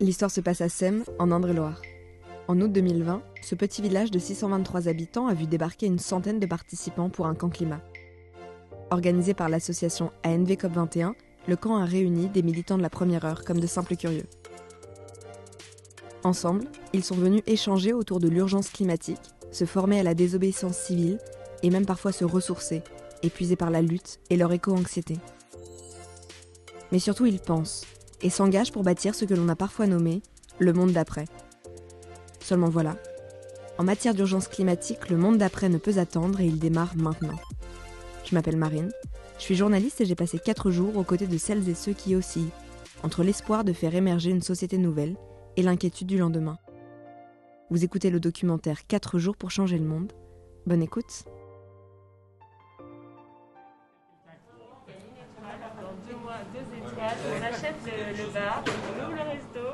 L'histoire se passe à Sem, en Indre-et-Loire. En août 2020, ce petit village de 623 habitants a vu débarquer une centaine de participants pour un camp climat. Organisé par l'association ANV COP21, le camp a réuni des militants de la première heure comme de simples curieux. Ensemble, ils sont venus échanger autour de l'urgence climatique, se former à la désobéissance civile et même parfois se ressourcer, épuisés par la lutte et leur éco-anxiété. Mais surtout, ils pensent et s'engagent pour bâtir ce que l'on a parfois nommé le monde d'après. Seulement voilà, en matière d'urgence climatique, le monde d'après ne peut attendre et il démarre maintenant. Je m'appelle Marine, je suis journaliste et j'ai passé 4 jours aux côtés de celles et ceux qui oscillent entre l'espoir de faire émerger une société nouvelle et l'inquiétude du lendemain. Vous écoutez le documentaire 4 jours pour changer le monde. Bonne écoute. On achète le, le bar, on ouvre le resto.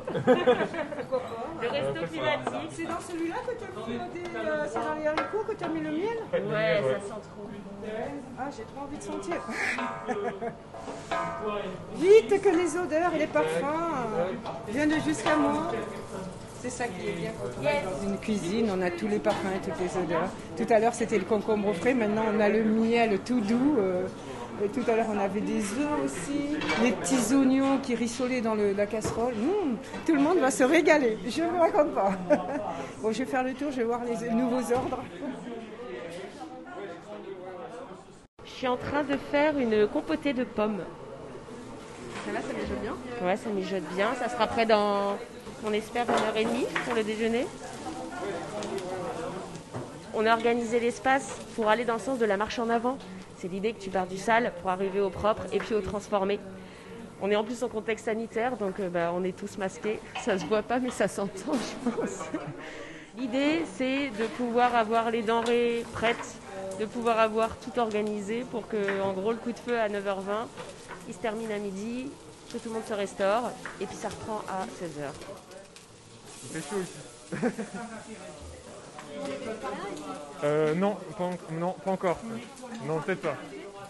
Le resto climatique. C'est dans celui-là que tu as mis des, euh, c'est dans les haricots que tu as mis le miel Ouais, ça sent trop. Ah, j'ai trop envie de sentir. Vite que les odeurs et les parfums euh, viennent jusqu'à moi. C'est ça qui est bien quand dans une cuisine, on a tous les parfums et toutes les odeurs. Tout à l'heure c'était le concombre frais, maintenant on a le miel tout doux. euh, et tout à l'heure on avait des œufs aussi, les petits oignons qui rissolaient dans le- la casserole. Mmh, tout le monde va se régaler, je ne vous raconte pas. Bon, je vais faire le tour, je vais voir les nouveaux ordres. Je suis en train de faire une compotée de pommes. Là ça déjà bien. Ouais, ça mijote bien. Ça sera prêt dans, on espère, une heure et demie pour le déjeuner. On a organisé l'espace pour aller dans le sens de la marche en avant. C'est l'idée que tu pars du sale pour arriver au propre et puis au transformé. On est en plus en contexte sanitaire, donc euh, bah, on est tous masqués. Ça se voit pas, mais ça s'entend, je pense. L'idée, c'est de pouvoir avoir les denrées prêtes, de pouvoir avoir tout organisé pour que, en gros, le coup de feu à 9h20, il se termine à midi, que tout le monde se restaure, et puis ça reprend à 16h. Il chaud. euh, non, pas, non, pas encore. Non, peut-être pas.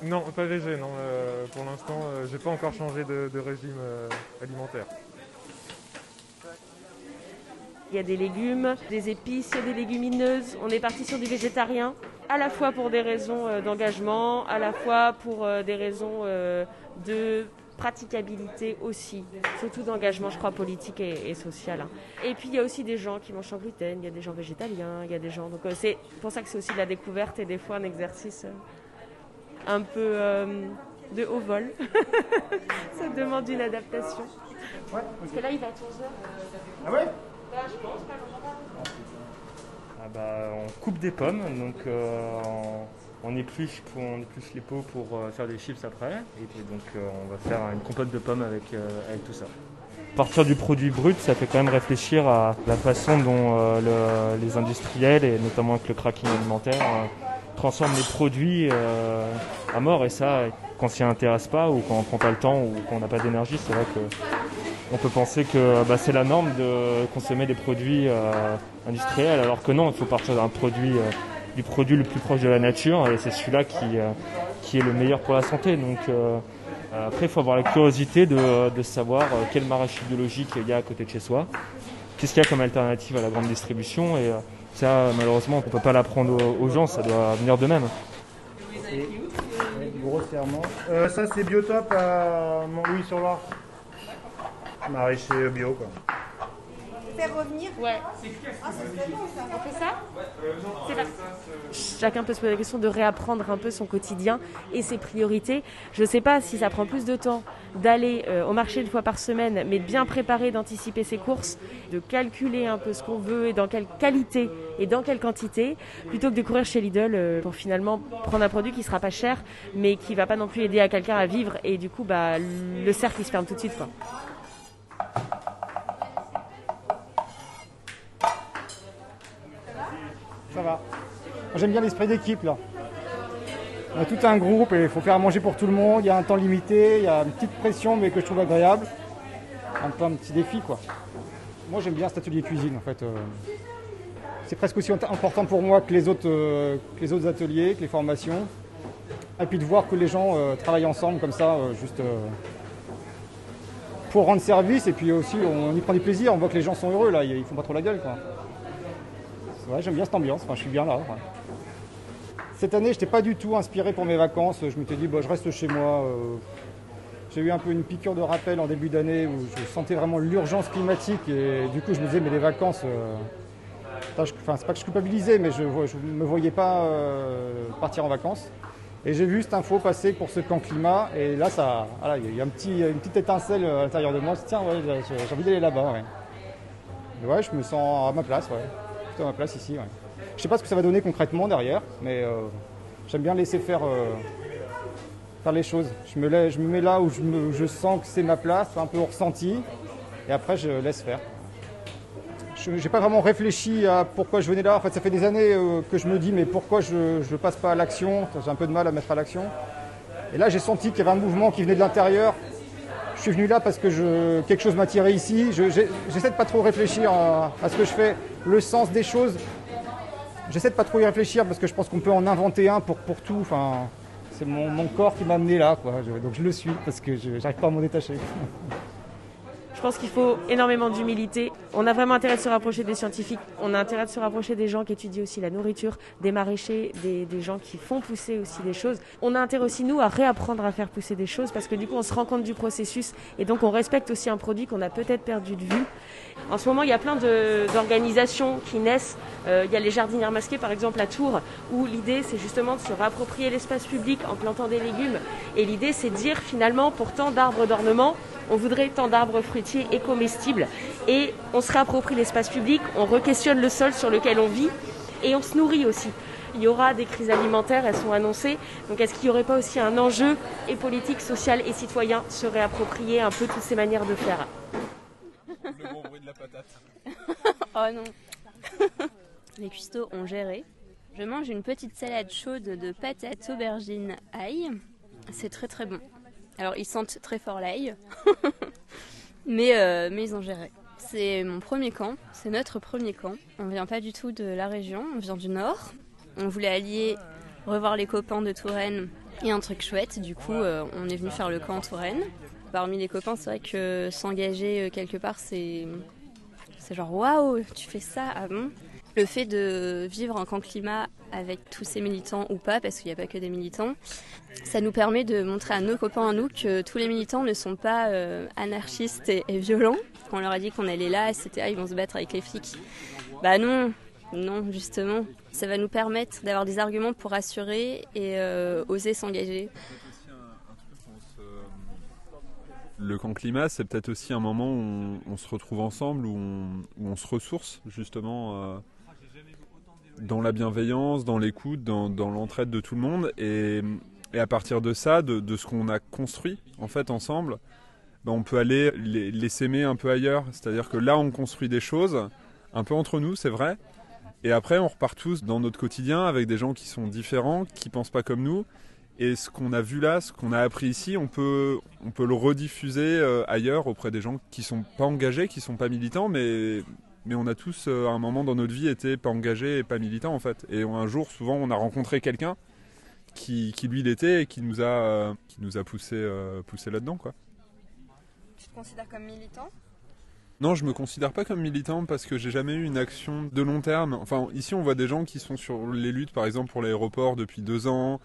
Non, pas végé, non. euh, pour l'instant, euh, j'ai pas encore changé de, régime euh, alimentaire. Il y a des légumes, des épices, des légumineuses. On est parti sur du végétarien, à la fois pour des raisons d'engagement, à la fois pour des raisons de praticabilité aussi, surtout d'engagement, je crois, politique et, et social. hein. Et puis il y a aussi des gens qui mangent sans gluten, il y a des gens végétaliens, il y a des gens. Donc euh, c'est pour ça que c'est aussi de la découverte et des fois un exercice euh, un peu euh, de haut vol. ça demande une adaptation. Parce que là, il va à 11h. Ah ouais? Ah bah, on coupe des pommes, donc euh, on, on épluche, pour- on épluche les peaux pour euh, faire des chips après. Et puis donc euh, on va faire une compote de pommes avec, euh, avec tout ça. Partir du produit brut, ça fait quand même réfléchir à la façon dont le- les industriels, et notamment avec le cracking alimentaire, transforment les produits à mort. Et ça, quand on s'y intéresse pas, ou quand on prend pas le temps, ou qu'on n'a pas d'énergie, c'est vrai que on peut penser que bah, c'est la norme de consommer des produits industriels, alors que non, il faut partir d'un produit, du produit le plus proche de la nature, et c'est celui-là qui, euh, qui est le meilleur pour la santé. Donc euh, euh, après, il faut avoir la curiosité de, de savoir quel maraîcher biologique il y a à côté de chez soi, qu'est-ce qu'il y a comme alternative à la grande distribution, et ça, malheureusement, on ne peut pas l'apprendre aux, gens, ça doit venir d'eux-mêmes. Grossièrement. Ça, c'est Biotop à Montlouis-sur-Loire. Maraîcher bio, quoi. Faire revenir Ouais. Ah, bon ça. On fait ça C'est pas- Chacun peut se poser la question de réapprendre un peu son quotidien et ses priorités. Je ne sais pas si ça prend plus de temps d'aller euh, au marché une fois par semaine, mais de bien préparer, d'anticiper ses courses, de calculer un peu ce qu'on veut et dans quelle qualité et dans quelle quantité, plutôt que de courir chez Lidl euh, pour finalement prendre un produit qui sera pas cher, mais qui va pas non plus aider à quelqu'un à vivre et du coup bah le cercle il se ferme tout de suite quoi. Ça va. J'aime bien l'esprit d'équipe, là. On a tout un groupe et il faut faire à manger pour tout le monde. Il y a un temps limité, il y a une petite pression, mais que je trouve agréable. Un peu un petit défi, quoi. Moi, j'aime bien cet atelier cuisine, en fait. euh. C'est presque aussi important pour moi que les autres, euh, que les autres ateliers, que les formations. Et puis de voir que les gens euh, travaillent ensemble comme ça, juste faut rendre service et puis aussi on y prend du plaisir, on voit que les gens sont heureux là, ils font pas trop la gueule quoi. Ouais, j'aime bien cette ambiance, enfin, je suis bien là. Cette année, je n'étais pas du tout inspiré pour mes vacances, je m'étais dit bah, je reste chez moi. Euh. J'ai eu un peu une piqûre de rappel en début d'année où je sentais vraiment l'urgence climatique et du coup je me disais mais les vacances, euh... enfin c'est pas que je culpabilisais mais je ne me voyais pas euh, partir en vacances. Et j'ai vu cette info passer pour ce camp climat. Et là, ça, il y a une petite étincelle à l'intérieur de moi. Je tiens, ouais, j'ai envie d'aller là-bas. Ouais. ouais, je me sens à ma place. À ma place ici. Ouais. Je sais pas ce que ça va donner concrètement derrière, mais euh, j'aime bien laisser faire, euh, faire les choses. Je me, je me mets là où je, je sens que c'est ma place, un peu ressenti. Et après, je laisse faire je n'ai pas vraiment réfléchi à pourquoi je venais là. En fait, ça fait des années euh, que je me dis, mais pourquoi je ne passe pas à l'action? J'ai un peu de mal à mettre à l'action. Et là, j'ai senti qu'il y avait un mouvement qui venait de l'intérieur. Je suis venu là parce que je, quelque chose m'a tiré ici. J'essaie de pas trop réfléchir à, ce que je fais, le sens des choses. J'essaie de pas trop y réfléchir parce que je pense qu'on peut en inventer un pour, tout. Enfin, c'est mon, mon, corps qui m'a amené là. Quoi. donc je le suis parce que je n'arrive pas à m'en détacher. Je pense qu'il faut énormément d'humilité. On a vraiment intérêt de se rapprocher des scientifiques. On a intérêt de se rapprocher des gens qui étudient aussi la nourriture, des maraîchers, des, gens qui font pousser aussi des choses. On a intérêt aussi, nous, à réapprendre à faire pousser des choses parce que du coup, on se rend compte du processus et donc on respecte aussi un produit qu'on a peut-être perdu de vue. En ce moment, il y a plein d'organisations qui naissent. Euh, il y a les jardinières masquées, par exemple, à Tours, où l'idée, c'est justement de se rapproprier l'espace public en plantant des légumes. Et l'idée, c'est de dire, finalement, pour tant d'arbres d'ornement, on voudrait tant d'arbres fruitiers et comestibles et on se réapproprie l'espace public, on re-questionne le sol sur lequel on vit et on se nourrit aussi. Il y aura des crises alimentaires, elles sont annoncées. Donc est-ce qu'il n'y aurait pas aussi un enjeu et politique, social et citoyen se réapproprier un peu toutes ces manières de faire? Le gros bruit de la patate. oh non. Les cuistots ont géré. Je mange une petite salade chaude de patates, aubergines, ail. C'est très très bon. Alors ils sentent très fort l'ail, mais, euh, mais ils ont géré. C'est mon premier camp, c'est notre premier camp. On vient pas du tout de la région, on vient du nord. On voulait allier, revoir les copains de Touraine et un truc chouette. Du coup, euh, on est venu faire le camp en Touraine. Parmi les copains, c'est vrai que s'engager euh, quelque part, c'est c'est genre waouh, tu fais ça, ah bon? Le fait de vivre en camp climat avec tous ces militants ou pas, parce qu'il n'y a pas que des militants, ça nous permet de montrer à nos copains, à nous, que tous les militants ne sont pas euh, anarchistes et, violents. Quand on leur a dit qu'on allait là, c'était ah, ils vont se battre avec les flics. Bah non, non, justement. Ça va nous permettre d'avoir des arguments pour assurer et euh, oser s'engager. Le camp climat, c'est peut-être aussi un moment où on, se retrouve ensemble, où on, se ressource justement. Euh, dans la bienveillance, dans l'écoute, dans, l'entraide de tout le monde. Et, à partir de ça, de, ce qu'on a construit en fait ensemble, ben, on peut aller les, s'aimer un peu ailleurs. C'est-à-dire que là, on construit des choses, un peu entre nous, c'est vrai. Et après, on repart tous dans notre quotidien avec des gens qui sont différents, qui pensent pas comme nous. Et ce qu'on a vu là, ce qu'on a appris ici, on peut, on peut le rediffuser euh, ailleurs auprès des gens qui sont pas engagés, qui sont pas militants, mais, mais on a tous euh, à un moment dans notre vie été pas engagés et pas militants en fait. Et un jour, souvent, on a rencontré quelqu'un qui, qui, lui l'était et qui nous a, euh, qui nous a poussé, euh, poussé là-dedans quoi. Tu te considères comme militant? Non, je me considère pas comme militant parce que j'ai jamais eu une action de long terme. Enfin, ici, on voit des gens qui sont sur les luttes, par exemple pour l'aéroport depuis deux ans,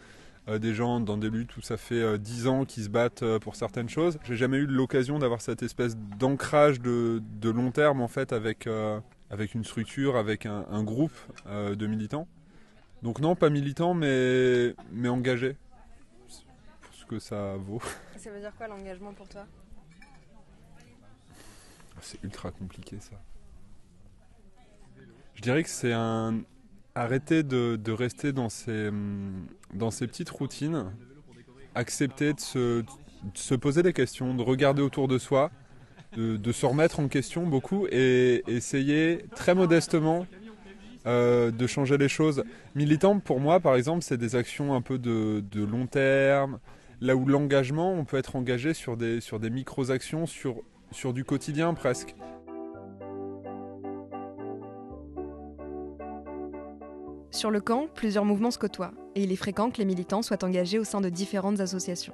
des gens dans des luttes où ça fait 10 euh, ans qu'ils se battent euh, pour certaines choses. J'ai jamais eu l'occasion d'avoir cette espèce d'ancrage de, long terme en fait avec, avec une structure, avec un, groupe de militants. Donc non, pas militant, mais, mais engagé. Pour ce que ça vaut. Ça veut dire quoi l'engagement pour toi? C'est ultra compliqué ça. Je dirais que c'est un, arrêter de, rester dans ces, ces petites routines, accepter de se, poser des questions, de regarder autour de soi, de, se remettre en question beaucoup et essayer très modestement euh, de changer les choses. Militant, pour moi, par exemple, c'est des actions un peu de, long terme, là où l'engagement, on peut être engagé sur des, micro-actions, sur du quotidien presque. Sur le camp, plusieurs mouvements se côtoient, et il est fréquent que les militants soient engagés au sein de différentes associations.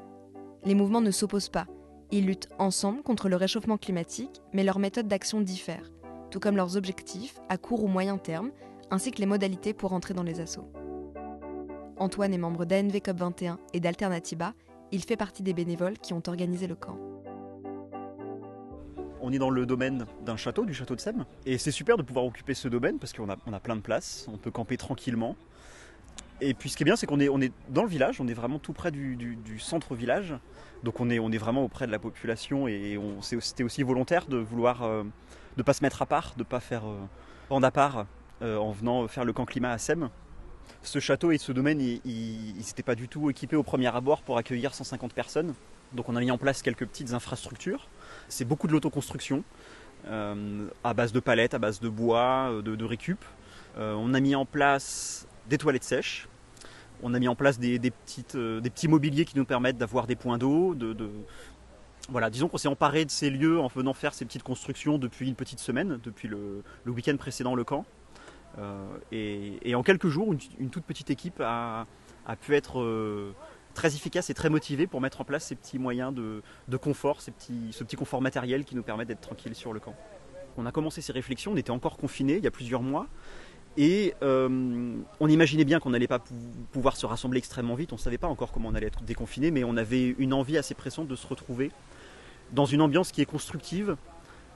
Les mouvements ne s'opposent pas, Ils luttent ensemble contre le réchauffement climatique, mais leurs méthodes d'action diffèrent, tout comme leurs objectifs à court ou moyen terme, ainsi que les modalités pour entrer dans les assauts. Antoine est membre d'ANV COP21 et d'Alternativa. Il fait partie des bénévoles qui ont organisé le camp. On est dans le domaine d'un château, du château de Sème. Et c'est super de pouvoir occuper ce domaine parce qu'on a, on a plein de places, on peut camper tranquillement. Et puis ce qui est bien, c'est qu'on est, on est dans le village, on est vraiment tout près du, centre-village. Donc on est, on est vraiment auprès de la population et on, c'était aussi volontaire de vouloir euh, pas se mettre à part, de pas faire euh, à part euh, en venant faire le camp climat à Sème. Ce château et ce domaine, ils n'étaient pas du tout équipés au premier abord pour accueillir 150 personnes. Donc on a mis en place quelques petites infrastructures. C'est beaucoup de l'autoconstruction, euh, à base de palettes, à base de bois, euh, de, récup. Euh, on a mis en place des toilettes sèches. On a mis en place des, petites, des petits mobiliers qui nous permettent d'avoir des points d'eau. De, Voilà, disons qu'on s'est emparé de ces lieux en venant faire ces petites constructions depuis une petite semaine, depuis le, week-end précédent le camp. Et, en quelques jours, une, toute petite équipe a, pu être très efficace et très motivée pour mettre en place ces petits moyens de, confort, ces petits, ce petit confort matériel qui nous permet d'être tranquille sur le camp. On a commencé ces réflexions, on était encore confinés il y a plusieurs mois. Et euh, on imaginait bien qu'on n'allait pas pou- pouvoir se rassembler extrêmement vite. On ne savait pas encore comment on allait être déconfiné, mais on avait une envie assez pressante de se retrouver dans une ambiance qui est constructive,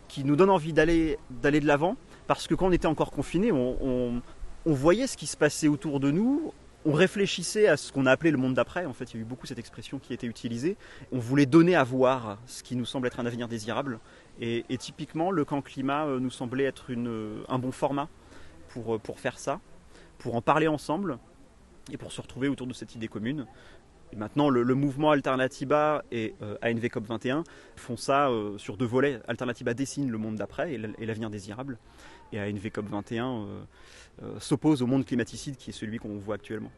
qui nous donne envie d'aller de l'avant. Parce que quand on était encore confiné, on, on- on voyait ce qui se passait autour de nous. On réfléchissait à ce qu'on a appelé le monde d'après. En fait, il y a eu beaucoup cette expression qui a été utilisée. On voulait donner à voir ce qui nous semble être un avenir désirable. Et, typiquement, le camp climat euh, nous semblait être une- un bon format pour, euh, pour faire ça, pour en parler ensemble et pour se retrouver autour de cette idée commune. Et maintenant, le, mouvement Alternatiba et euh, ANV COP21 font ça euh, sur deux volets. Alternatiba dessine le monde d'après et l'avenir désirable. Et ANV COP21 euh, euh, s'oppose au monde climaticide qui est celui qu'on voit actuellement.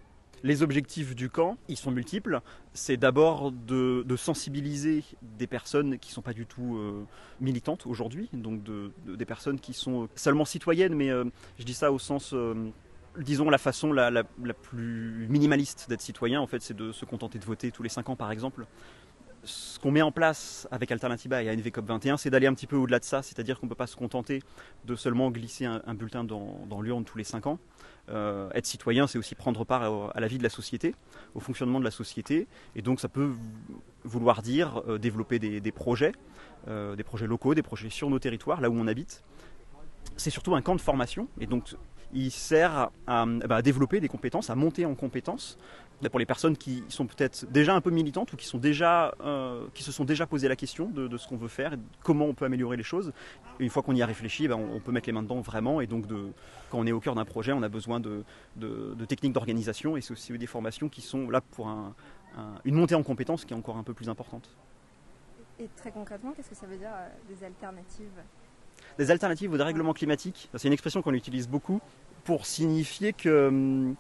Les objectifs du camp, ils sont multiples. C'est d'abord de, sensibiliser des personnes qui ne sont pas du tout euh, militantes aujourd'hui, donc de- de- des personnes qui sont seulement citoyennes, mais euh, je dis ça au sens, euh, disons, la façon la, la- la plus minimaliste d'être citoyen, en fait, c'est de se contenter de voter tous les 5 ans, par exemple. Ce qu'on met en place avec Alternatiba et ANV COP21, c'est d'aller un petit peu au-delà de ça, c'est-à-dire qu'on ne peut pas se contenter de seulement glisser un, bulletin dans, dans l'urne tous les 5 ans. Euh, être citoyen, c'est aussi prendre part à, la vie de la société, au fonctionnement de la société, et donc ça peut vouloir dire euh, développer des, projets, euh, des projets locaux, des projets sur nos territoires, là où on habite. C'est surtout un camp de formation, et donc il sert à, bah, développer des compétences, à monter en compétences pour les personnes qui sont peut-être déjà un peu militantes ou qui, sont déjà, euh, qui se sont déjà posé la question de, de ce qu'on veut faire, et comment on peut améliorer les choses. Et une fois qu'on y a réfléchi, ben, on, on peut mettre les mains dedans vraiment. Et donc, de, quand on est au cœur d'un projet, on a besoin de, de- de techniques d'organisation et c'est aussi des formations qui sont là pour un- un- une montée en compétences qui est encore un peu plus importante. Et très concrètement, qu'est-ce que ça veut dire euh, des alternatives? Des alternatives au dérèglement climatique, c'est une expression qu'on utilise beaucoup pour signifier que hum,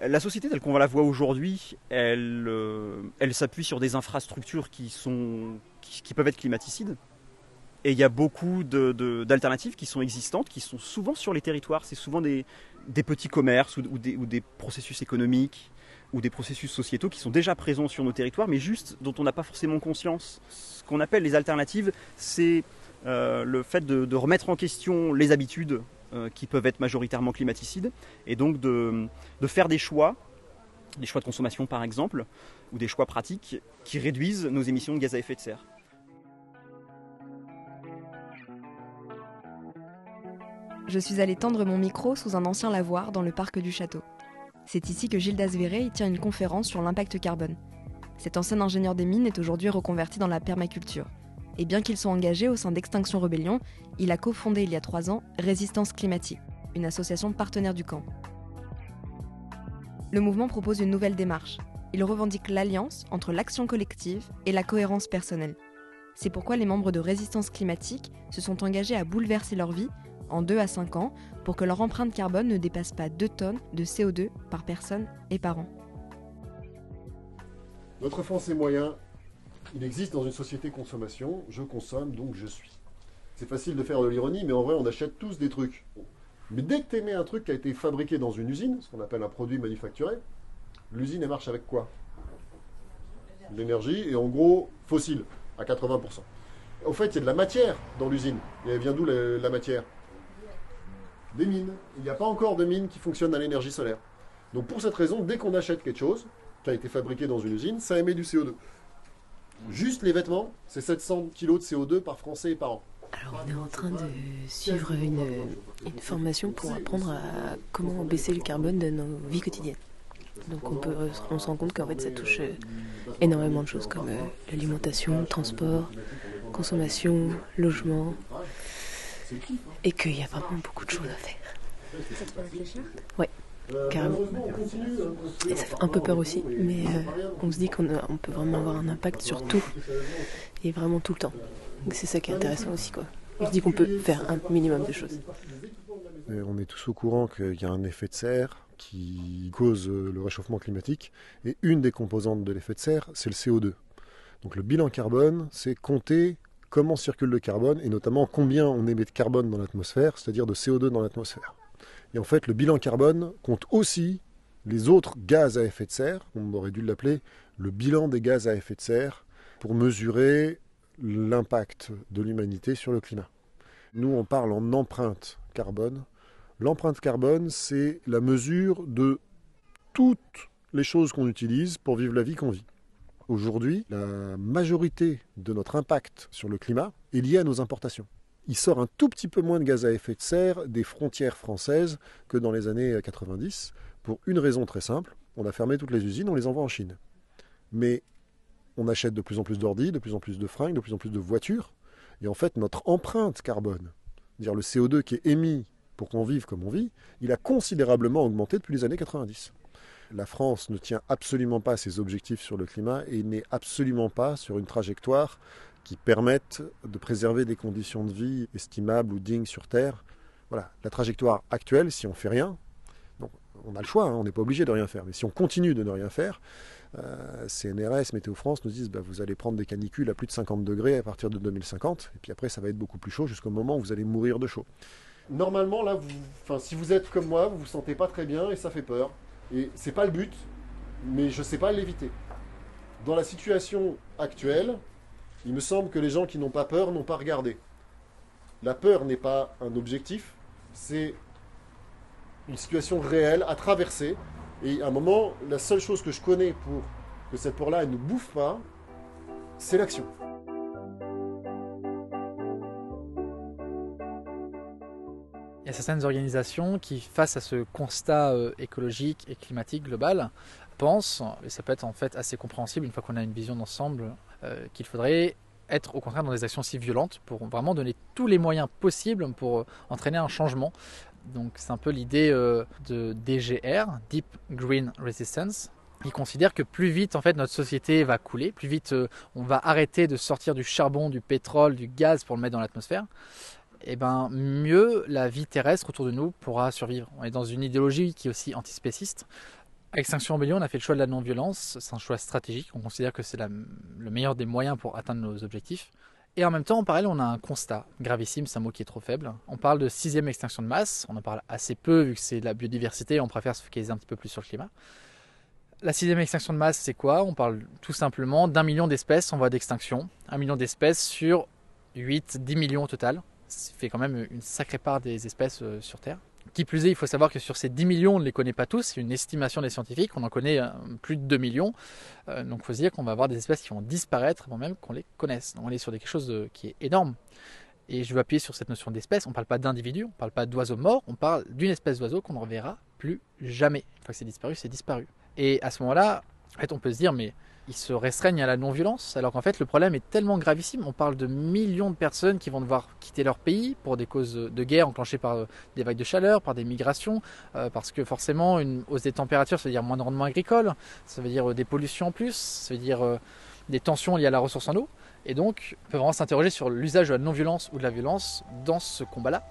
la société telle qu'on la voit aujourd'hui, elle, euh, s'appuie sur des infrastructures qui, peuvent être climaticides. Et il y a beaucoup d'alternatives qui sont existantes, qui sont souvent sur les territoires. C'est souvent des, petits commerces ou, des, processus économiques ou des processus sociétaux qui sont déjà présents sur nos territoires, mais juste dont on n'a pas forcément conscience. Ce qu'on appelle les alternatives, c'est euh, le fait de remettre en question les habitudes euh, qui peuvent être majoritairement climaticides, et donc de, faire des choix, des choix de consommation par exemple, ou des choix pratiques qui réduisent nos émissions de gaz à effet de serre. Je suis allée tendre mon micro sous un ancien lavoir dans le parc du château. C'est ici que Gilles Dasvéré y tient une conférence sur l'impact carbone. Cet ancien ingénieur des mines est aujourd'hui reconverti dans la permaculture. Et bien qu'il soit engagé au sein d'Extinction Rebellion, il a cofondé il y a trois ans Résistance Climatique, une association partenaire du camp. Le mouvement propose une nouvelle démarche. Il revendique l'alliance entre l'action collective et la cohérence personnelle. C'est pourquoi les membres de Résistance Climatique se sont engagés à bouleverser leur vie en 2 à 5 ans pour que leur empreinte carbone ne dépasse pas 2 tonnes de CO2 par personne et par an. Notre moyen. Il existe dans une société consommation. Je consomme, donc je suis. C'est facile de faire de l'ironie, mais en vrai, on achète tous des trucs. Mais dès que tu émets un truc qui a été fabriqué dans une usine, ce qu'on appelle un produit manufacturé, l'usine, elle marche avec quoi? L'énergie et en gros, fossile. à 80%. Au fait, il y a de la matière dans l'usine. Et elle vient d'où la, la matière? Des mines. Il n'y a pas encore de mines qui fonctionnent à l'énergie solaire. Donc pour cette raison, dès qu'on achète quelque chose qui a été fabriqué dans une usine, ça émet du CO2. Juste les vêtements, c'est 700 kg de CO2 par Français et par an. Alors on est en train de suivre une, une formation pour apprendre à comment baisser le carbone de nos vies quotidiennes. Donc on, peut, on se rend compte qu'en fait ça touche euh, énormément de choses comme euh, l'alimentation, le transport, consommation, logement, et qu'il y a vraiment beaucoup de choses à faire. Ça te fait réfléchir? Ouais, carrément. Et ça fait un peu peur aussi, mais euh, on se dit qu'on peut vraiment avoir un impact sur tout, et vraiment tout le temps. C'est ça qui est intéressant aussi, quoi. On se dit qu'on peut faire un minimum de choses. On est tous au courant qu'il y a un effet de serre qui cause euh, le réchauffement climatique. Et une des composantes de l'effet de serre, c'est le CO2. Donc le bilan carbone, c'est compter comment circule le carbone et notamment combien on émet de carbone dans l'atmosphère, c'est-à-dire de CO2 dans l'atmosphère. Et en fait, le bilan carbone compte aussi les autres gaz à effet de serre, on aurait dû l'appeler le bilan des gaz à effet de serre, pour mesurer l'impact de l'humanité sur le climat. Nous, on parle en empreinte carbone. L'empreinte carbone, c'est la mesure de toutes les choses qu'on utilise pour vivre la vie qu'on vit. Aujourd'hui, la majorité de notre impact sur le climat est liée à nos importations. Il sort un tout petit peu moins de gaz à effet de serre des frontières françaises que dans les années 90, pour une raison très simple. On a fermé toutes les usines, on les envoie en Chine. Mais on achète de plus en plus d'ordi, de plus en plus de fringues, de plus en plus de voitures. Et en fait, notre empreinte carbone, dire le CO2 qui est émis pour qu'on vive comme on vit, il a considérablement augmenté depuis les années 90. La France ne tient absolument pas ses objectifs sur le climat et n'est absolument pas sur une trajectoire qui permette de préserver des conditions de vie estimables ou dignes sur Terre. Voilà, la trajectoire actuelle, si on fait rien, donc on a le choix, hein, on n'est pas obligé de rien faire, mais si on continue de ne rien faire, euh, CNRS, Météo France nous disent bah, vous allez prendre des canicules à plus de 50 degrés à partir de 2050, et puis après ça va être beaucoup plus chaud jusqu'au moment où vous allez mourir de chaud. Normalement, là, vous, si vous êtes comme moi, vous vous sentez pas très bien et ça fait peur. Et c'est pas le but, mais je sais pas l'éviter. Dans la situation actuelle, il me semble que les gens qui n'ont pas peur n'ont pas regardé. La peur n'est pas un objectif, c'est une situation réelle à traverser. Et à un moment, la seule chose que je connais pour que cette peur-là ne bouffe pas, c'est l'action. Il y a certaines organisations qui, face à ce constat euh, écologique et climatique global, pensent, et ça peut être en fait assez compréhensible une fois qu'on a une vision d'ensemble, euh, qu'il faudrait être au contraire dans des actions si violentes pour vraiment donner tous les moyens possibles pour euh, entraîner un changement. Donc c'est un peu l'idée euh, de DGR, Deep Green Resistance, qui considère que plus vite en fait notre société va couler, plus vite on va arrêter de sortir du charbon, du pétrole, du gaz pour le mettre dans l'atmosphère, et ben mieux la vie terrestre autour de nous pourra survivre. On est dans une idéologie qui est aussi antispéciste. Extinction Rebellion, on a fait le choix de la non-violence, c'est un choix stratégique, on considère que c'est le meilleur des moyens pour atteindre nos objectifs. Et en même temps, en parallèle, on a un constat gravissime, c'est un mot qui est trop faible. On parle de sixième extinction de masse, on en parle assez peu vu que c'est la biodiversité, on préfère se focaliser un petit peu plus sur le climat. La sixième extinction de masse, c'est quoi? On parle tout simplement d'un million d'espèces en voie d'extinction. Un million d'espèces sur 8-10 millions au total. Ça fait quand même une sacrée part des espèces euh, sur Terre. Qui plus est, il faut savoir que sur ces 10 millions, on ne les connaît pas tous. C'est une estimation des scientifiques. On en connaît euh, plus de 2 millions. Euh, donc il faut se dire qu'on va avoir des espèces qui vont disparaître avant même qu'on les connaisse. On est sur quelque chose de- qui est énorme. Et je veux appuyer sur cette notion d'espèce. On ne parle pas d'individu, on ne parle pas d'oiseaux morts, on parle d'une espèce d'oiseau qu'on ne reverra plus jamais. Une fois que c'est disparu, c'est disparu. Et à ce moment-là, en fait, on peut se dire, mais ils se restreignent à la non-violence, alors qu'en fait, le problème est tellement gravissime. On parle de millions de personnes qui vont devoir quitter leur pays pour des causes de guerre enclenchées par euh, des vagues de chaleur, par des migrations, euh, parce que forcément, une hausse des températures, ça veut dire moins de rendement agricole, ça veut dire euh, des pollutions en plus, ça veut dire des tensions liées à la ressource en eau. Et donc, on peut vraiment s'interroger sur l'usage de la non-violence ou de la violence dans ce combat-là.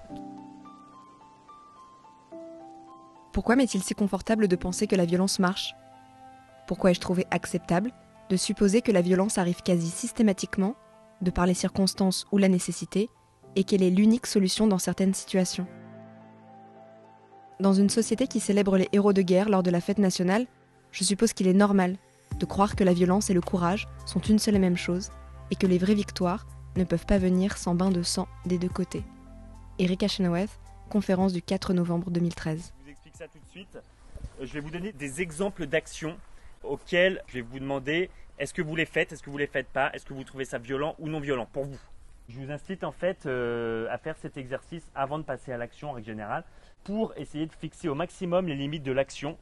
Pourquoi m'est-il si confortable de penser que la violence marche? Pourquoi ai-je trouvé acceptable de supposer que la violence arrive quasi systématiquement, de par les circonstances ou la nécessité, et qu'elle est l'unique solution dans certaines situations Dans une société qui célèbre les héros de guerre lors de la fête nationale, je suppose qu'il est normal de croire que la violence et le courage sont une seule et même chose, et que les vraies victoires ne peuvent pas venir sans bain de sang des deux côtés. Erika Chenoweth, conférence du 4 novembre 2013. Je vous tout de suite. Euh, Je vais vous donner des exemples d'actions auxquelles je vais vous demander est-ce que vous les faites, est-ce que vous les faites pas, est-ce que vous trouvez ça violent ou non violent pour vous? Je vous incite en fait euh, à faire cet exercice avant de passer à l'action en règle générale pour essayer de fixer au maximum les limites de l'action.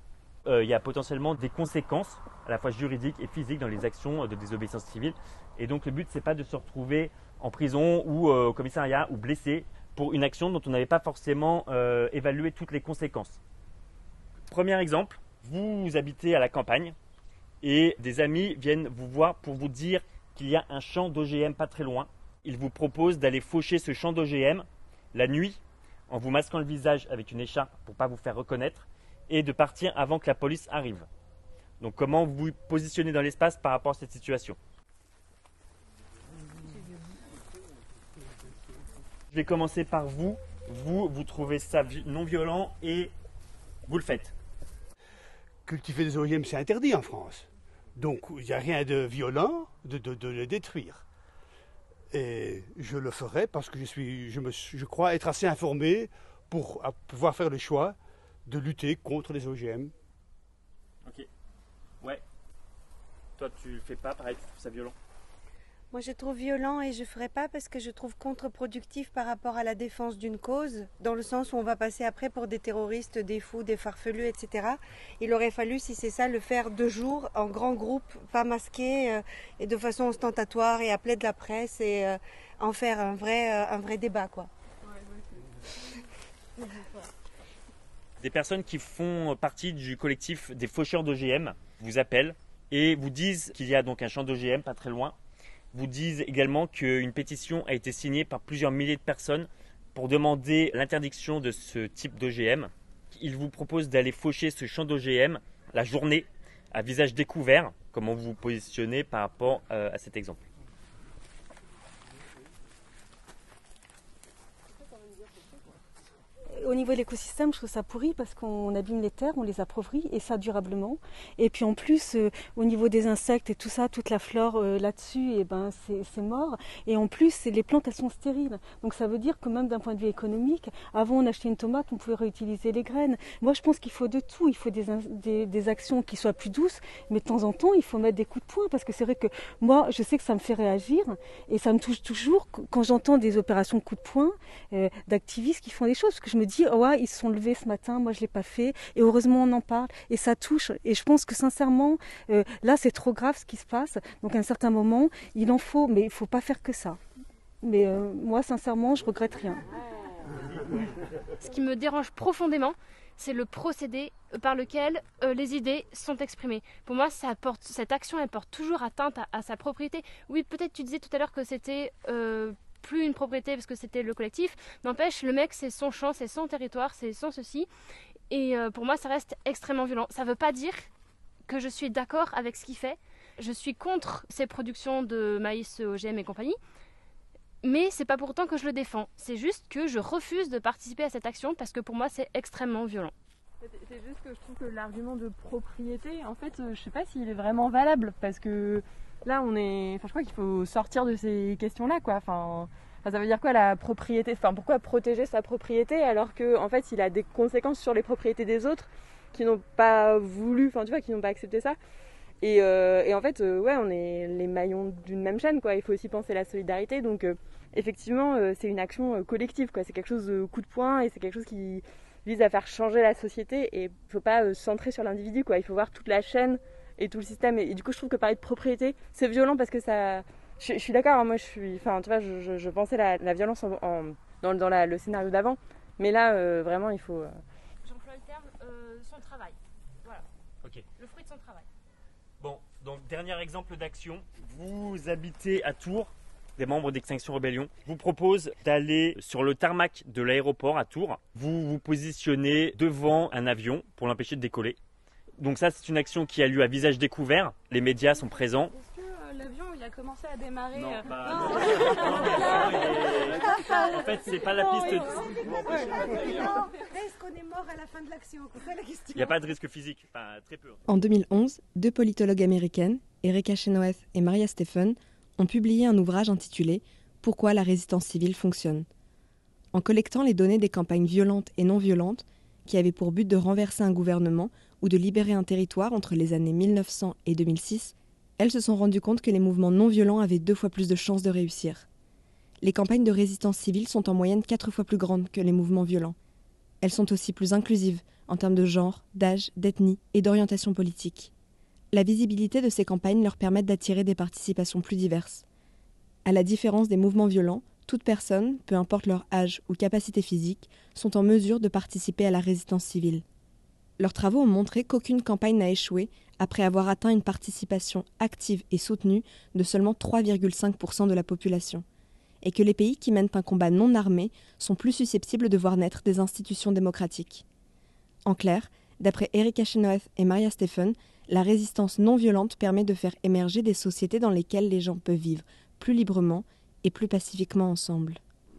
Euh, il y a potentiellement des conséquences à la fois juridiques et physiques dans les actions de désobéissance civile. Et donc le but c'est pas de se retrouver en prison ou euh, au commissariat ou blessé pour une action dont on n'avait pas forcément évalué toutes les conséquences. Premier exemple, vous habitez à la campagne et des amis viennent vous voir pour vous dire qu'il y a un champ d'OGM pas très loin. Ils vous proposent d'aller faucher ce champ d'OGM la nuit en vous masquant le visage avec une écharpe pour ne pas vous faire reconnaître et de partir avant que la police arrive. Donc comment vous vous positionnez dans l'espace par rapport à cette situation? Je vais commencer par vous. Vous, vous trouvez ça non violent et vous le faites. Cultiver des OGM, c'est interdit en France. Donc, il n'y a rien de violent de, de, de le détruire. Et je le ferai parce que je, suis, je, me, je crois être assez informé pour pouvoir faire le choix de lutter contre les OGM. Ok. Ouais. Toi, tu fais pas pareil, tu trouves ça violent? Moi, je trouve violent et je ne ferai pas parce que je trouve contre-productif par rapport à la défense d'une cause, dans le sens où on va passer après pour des terroristes, des fous, des farfelus, etc. Il aurait fallu, si c'est ça, le faire deux jours, en grand groupe, pas masqué, euh, et de façon ostentatoire, et appeler de la presse, et euh, en faire un vrai, euh, un vrai débat, quoi. Des personnes qui font partie du collectif des faucheurs d'OGM vous appellent et vous disent qu'il y a donc un champ d'OGM pas très loin. Vous disent également qu'une pétition a été signée par plusieurs milliers de personnes pour demander l'interdiction de ce type d'OGM. Ils vous proposent d'aller faucher ce champ d'OGM la journée à visage découvert. Comment vous vous positionnez par rapport euh, à cet exemple Au niveau de l'écosystème, je trouve ça pourri parce qu'on abîme les terres, on les appauvrit et ça durablement. Et puis en plus, euh, au niveau des insectes et tout ça, toute la flore euh, là-dessus, et ben c'est mort. Et en plus, les plantes elles sont stériles. Donc ça veut dire que même d'un point de vue économique, avant on achetait une tomate, on pouvait réutiliser les graines. Moi, je pense qu'il faut de tout. Il faut des actions qui soient plus douces, mais de temps en temps, il faut mettre des coups de poing parce que c'est vrai que moi, je sais que ça me fait réagir et ça me touche toujours quand j'entends des opérations coups de poing euh, d'activistes qui font des choses. Parce que je me dis, oh, ils se sont levés ce matin, moi je l'ai pas fait, et heureusement on en parle, et ça touche. Et je pense que sincèrement, euh, là c'est trop grave ce qui se passe. Donc à un certain moment, il en faut, mais il faut pas faire que ça. Mais euh, moi sincèrement, je regrette rien. Ce qui me dérange profondément, c'est le procédé par lequel euh, les idées sont exprimées. Pour moi, ça cette action, elle porte toujours atteinte à, sa propriété. Oui, peut-être tu disais tout à l'heure que c'était plus une propriété parce que c'était le collectif. N'empêche, le mec, c'est son champ, c'est son territoire, c'est son ceci. Et euh, pour moi, ça reste extrêmement violent. Ça ne veut pas dire que je suis d'accord avec ce qu'il fait. Je suis contre ces productions de maïs OGM et compagnie. Mais c'est pas pour autant que je le défends. C'est juste que je refuse de participer à cette action parce que pour moi c'est extrêmement violent. C'est juste que je trouve que l'argument de propriété, en fait, euh, je sais pas s'il est vraiment valable parce que là, on est. Enfin, je crois qu'il faut sortir de ces questions-là, quoi. Enfin, ça veut dire quoi la propriété Enfin, pourquoi protéger sa propriété alors que, en fait, il a des conséquences sur les propriétés des autres qui n'ont pas voulu, enfin, tu vois, qui n'ont pas accepté ça. Et, euh, en fait, euh, ouais, on est les maillons d'une même chaîne, quoi. Il faut aussi penser la solidarité. Donc, euh, effectivement, c'est une action collective, quoi. C'est quelque chose de coup de poing et c'est quelque chose qui vise à faire changer la société. Et il faut pas se centrer sur l'individu, quoi. Il faut voir toute la chaîne et tout le système. Et, et du coup, je trouve que parler de propriété, c'est violent parce que ça. Je, je suis d'accord. hein, moi, je suis. Enfin, tu vois, je, je- je pensais la, la violence en, en- dans, dans la- le scénario d'avant. Mais là, euh, vraiment, il faut. euh, J'emploie le terme euh, son travail. Voilà. Ok. Le fruit de son travail. Bon, donc dernier exemple d'action. Vous habitez à Tours, des membres d'Extinction Rebellion. Je vous propose d'aller sur le tarmac de l'aéroport à Tours. Vous vous positionnez devant un avion pour l'empêcher de décoller. Donc ça, c'est une action qui a lieu à visage découvert. Les médias sont présents. Est-ce que euh, l'avion il a commencé à démarrer Non, euh, bah, non. non. Non, mais l'avion, il est- En fait, c'est pas la piste. Est-ce qu'on est mort à la fin de l'action? Il n'y a pas de risque physique. Enfin, très peu. En 2011, deux politologues américaines, Erika Chenoweth et Maria Stephen, ont publié un ouvrage intitulé Pourquoi la résistance civile fonctionne? En collectant les données des campagnes violentes et non violentes, qui avaient pour but de renverser un gouvernement ou de libérer un territoire entre les années 1900 et 2006, elles se sont rendues compte que les mouvements non violents avaient deux fois plus de chances de réussir. Les campagnes de résistance civile sont en moyenne quatre fois plus grandes que les mouvements violents. Elles sont aussi plus inclusives en termes de genre, d'âge, d'ethnie et d'orientation politique. La visibilité de ces campagnes leur permet d'attirer des participations plus diverses. À la différence des mouvements violents, toute personne, peu importe leur âge ou capacité physique, sont en mesure de participer à la résistance civile. Leurs travaux ont montré qu'aucune campagne n'a échoué après avoir atteint une participation active et soutenue de seulement 3,5% de la population, et que les pays qui mènent un combat non armé sont plus susceptibles de voir naître des institutions démocratiques. En clair, d'après Erika Chenoweth et Maria Stephen, la résistance non violente permet de faire émerger des sociétés dans lesquelles les gens peuvent vivre plus librement et plus pacifiquement ensemble.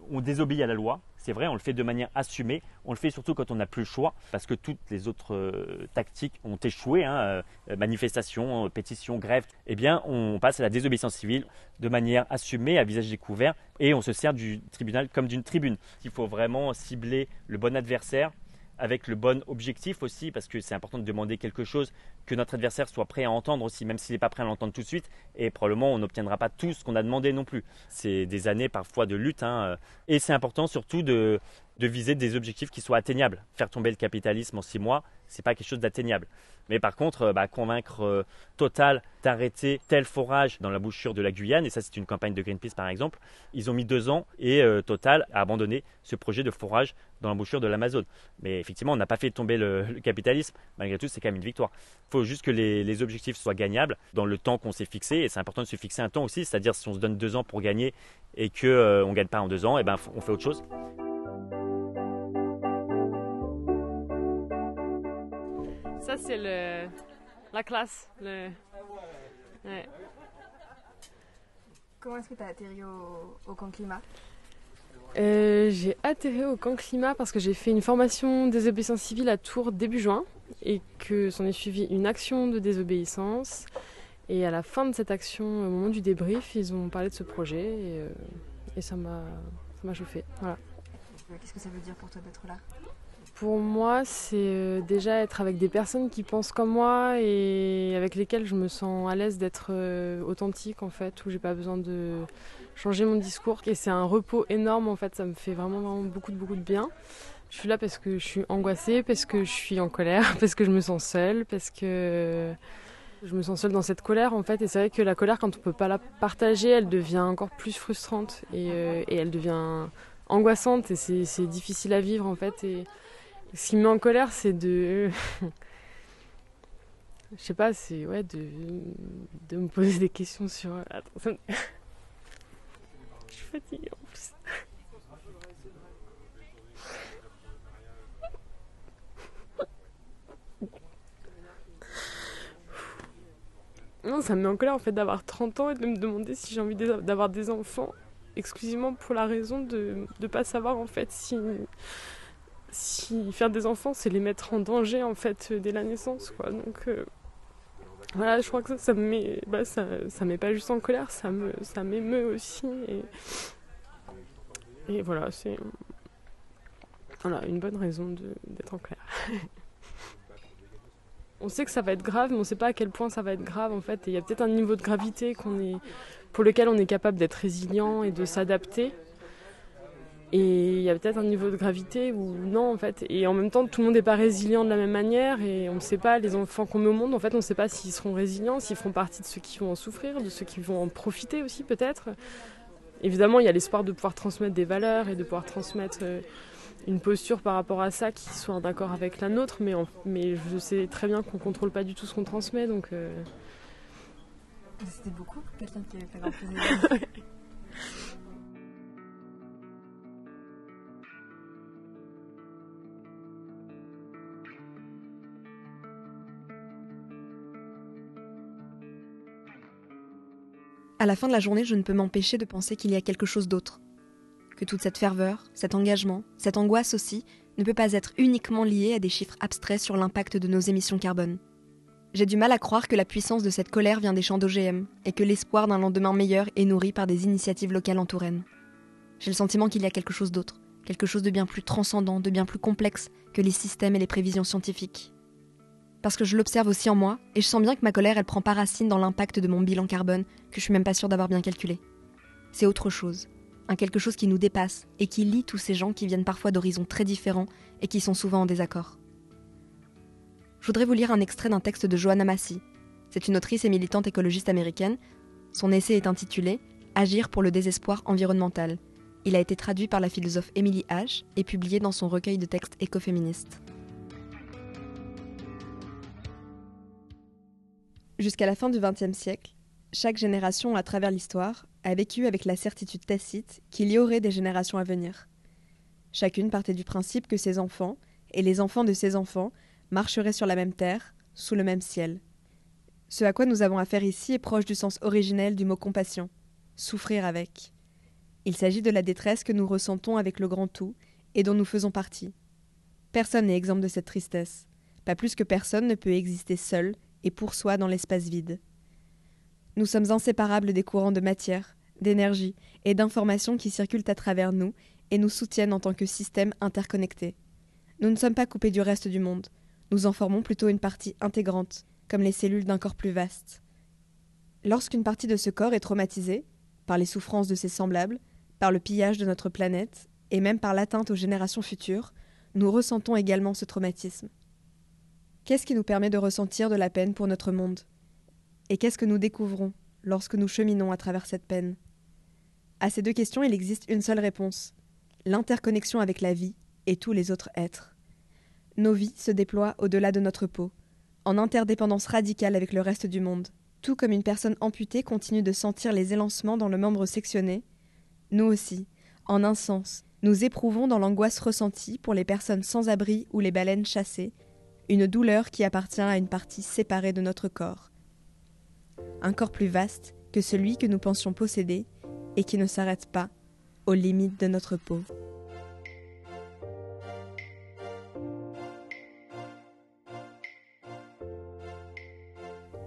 On désobéit à la loi, c'est vrai, on le fait de manière assumée. On le fait surtout quand on n'a plus le choix, parce que toutes les autres euh, tactiques ont échoué, hein, euh, manifestations, pétitions, grèves. Eh bien, on passe à la désobéissance civile de manière assumée, à visage découvert, et on se sert du tribunal comme d'une tribune. Il faut vraiment cibler le bon adversaire, avec le bon objectif aussi, parce que c'est important de demander quelque chose que notre adversaire soit prêt à entendre aussi, même s'il n'est pas prêt à l'entendre tout de suite. Et probablement, on n'obtiendra pas tout ce qu'on a demandé non plus. C'est des années parfois de lutte. Hein. Et c'est important surtout de, viser des objectifs qui soient atteignables. Faire tomber le capitalisme en six mois, c'est pas quelque chose d'atteignable. Mais par contre, euh, bah, convaincre euh, Total d'arrêter tel forage dans la bouchure de la Guyane, et ça c'est une campagne de Greenpeace par exemple, ils ont mis deux ans et euh, Total a abandonné ce projet de forage dans la bouchure de l'Amazon. Mais effectivement, on n'a pas fait tomber le, capitalisme, malgré tout c'est quand même une victoire. Faut juste que les, les, objectifs soient gagnables dans le temps qu'on s'est fixé, et c'est important de se fixer un temps aussi, c'est-à-dire si on se donne deux ans pour gagner et qu'on on ne gagne pas en deux ans, et eh ben, on fait autre chose. Ça, c'est le, la classe. Le... Comment est-ce que tu as atterri au, au camp climat? Euh, J'ai atterri au camp climat parce que j'ai fait une formation désobéissance civile à Tours début juin et que s'en est suivi une action de désobéissance. Et à la fin de cette action, au moment du débrief, ils ont parlé de ce projet et, euh, et ça m'a chauffé. Voilà. Qu'est-ce que ça veut dire pour toi d'être là? Pour moi, c'est euh, déjà être avec des personnes qui pensent comme moi et avec lesquelles je me sens à l'aise d'être euh, authentique en fait, où j'ai pas besoin de changer mon discours. Et c'est un repos énorme en fait, ça me fait vraiment, vraiment beaucoup, beaucoup de bien. Je suis là parce que je suis angoissée, parce que je suis en colère, parce que je me sens seule, parce que je me sens seule dans cette colère en fait. Et c'est vrai que la colère, quand on peut pas la partager, elle devient encore plus frustrante et, euh, elle devient angoissante et c'est difficile à vivre en fait. Et, ce qui me met en colère, c'est de. Je sais pas, c'est ouais, de, de me poser des questions sur. Attends, ça me... Je suis fatiguée en plus. Non, ça me met en colère en fait d'avoir 30 ans et de me demander si j'ai envie d'avoir des enfants exclusivement pour la raison de ne pas savoir en fait si si faire des enfants, c'est les mettre en danger en fait dès la naissance, quoi. Donc euh, voilà, je crois que ça, ça me met, bah, ça, ça met pas juste en colère, ça me, ça m'émeut aussi. Et, et voilà, c'est voilà une bonne raison d'être en colère. on sait que ça va être grave, mais on sait pas à quel point ça va être grave en fait. Et il y a peut-être un niveau de gravité qu'on est, pour lequel on est capable d'être résilient et de s'adapter. Et il y a peut-être un niveau de gravité ou non en fait. Et en même temps, tout le monde n'est pas résilient de la même manière et on ne sait pas, les enfants qu'on met au monde, en fait, on ne sait pas s'ils seront résilients, s'ils feront partie de ceux qui vont en souffrir, de ceux qui vont en profiter aussi peut-être. Évidemment, il y a l'espoir de pouvoir transmettre des valeurs et de pouvoir transmettre euh, une posture par rapport à ça qui soit d'accord avec la nôtre, mais, mais je sais très bien qu'on ne contrôle pas du tout ce qu'on transmet. Donc, euh. C'était beaucoup pour quelqu'un qui avait fait grand À la fin de la journée, je ne peux m'empêcher de penser qu'il y a quelque chose d'autre. Que toute cette ferveur, cet engagement, cette angoisse aussi, ne peut pas être uniquement liée à des chiffres abstraits sur l'impact de nos émissions carbone. J'ai du mal à croire que la puissance de cette colère vient des champs d'OGM et que l'espoir d'un lendemain meilleur est nourri par des initiatives locales en Touraine. J'ai le sentiment qu'il y a quelque chose d'autre, quelque chose de bien plus transcendant, de bien plus complexe que les systèmes et les prévisions scientifiques. Parce que je l'observe aussi en moi et je sens bien que ma colère elle prend pas racine dans l'impact de mon bilan carbone que je suis même pas sûre d'avoir bien calculé. C'est autre chose, un quelque chose qui nous dépasse et qui lie tous ces gens qui viennent parfois d'horizons très différents et qui sont souvent en désaccord. Je voudrais vous lire un extrait d'un texte de Joanna Massey. C'est une autrice et militante écologiste américaine. Son essai est intitulé Agir pour le désespoir environnemental. Il a été traduit par la philosophe Emily H et publié dans son recueil de textes écoféministes. Jusqu'à la fin du XXe siècle, chaque génération à travers l'histoire a vécu avec la certitude tacite qu'il y aurait des générations à venir. Chacune partait du principe que ses enfants, et les enfants de ses enfants, marcheraient sur la même terre, sous le même ciel. Ce à quoi nous avons affaire ici est proche du sens originel du mot compassion, souffrir avec. Il s'agit de la détresse que nous ressentons avec le grand tout et dont nous faisons partie. Personne n'est exempt de cette tristesse, pas plus que personne ne peut exister seul et pour soi dans l'espace vide. Nous sommes inséparables des courants de matière, d'énergie et d'information qui circulent à travers nous et nous soutiennent en tant que système interconnecté. Nous ne sommes pas coupés du reste du monde, nous en formons plutôt une partie intégrante, comme les cellules d'un corps plus vaste. Lorsqu'une partie de ce corps est traumatisée, par les souffrances de ses semblables, par le pillage de notre planète, et même par l'atteinte aux générations futures, nous ressentons également ce traumatisme. Qu'est-ce qui nous permet de ressentir de la peine pour notre monde? Et qu'est-ce que nous découvrons lorsque nous cheminons à travers cette peine? À ces deux questions, il existe une seule réponse l'interconnexion avec la vie et tous les autres êtres. Nos vies se déploient au-delà de notre peau, en interdépendance radicale avec le reste du monde. Tout comme une personne amputée continue de sentir les élancements dans le membre sectionné, nous aussi, en un sens, nous éprouvons dans l'angoisse ressentie pour les personnes sans abri ou les baleines chassées, une douleur qui appartient à une partie séparée de notre corps. Un corps plus vaste que celui que nous pensions posséder et qui ne s'arrête pas aux limites de notre peau.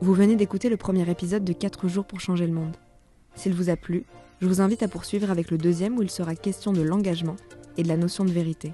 Vous venez d'écouter le premier épisode de 4 jours pour changer le monde. S'il vous a plu, je vous invite à poursuivre avec le deuxième où il sera question de l'engagement et de la notion de vérité.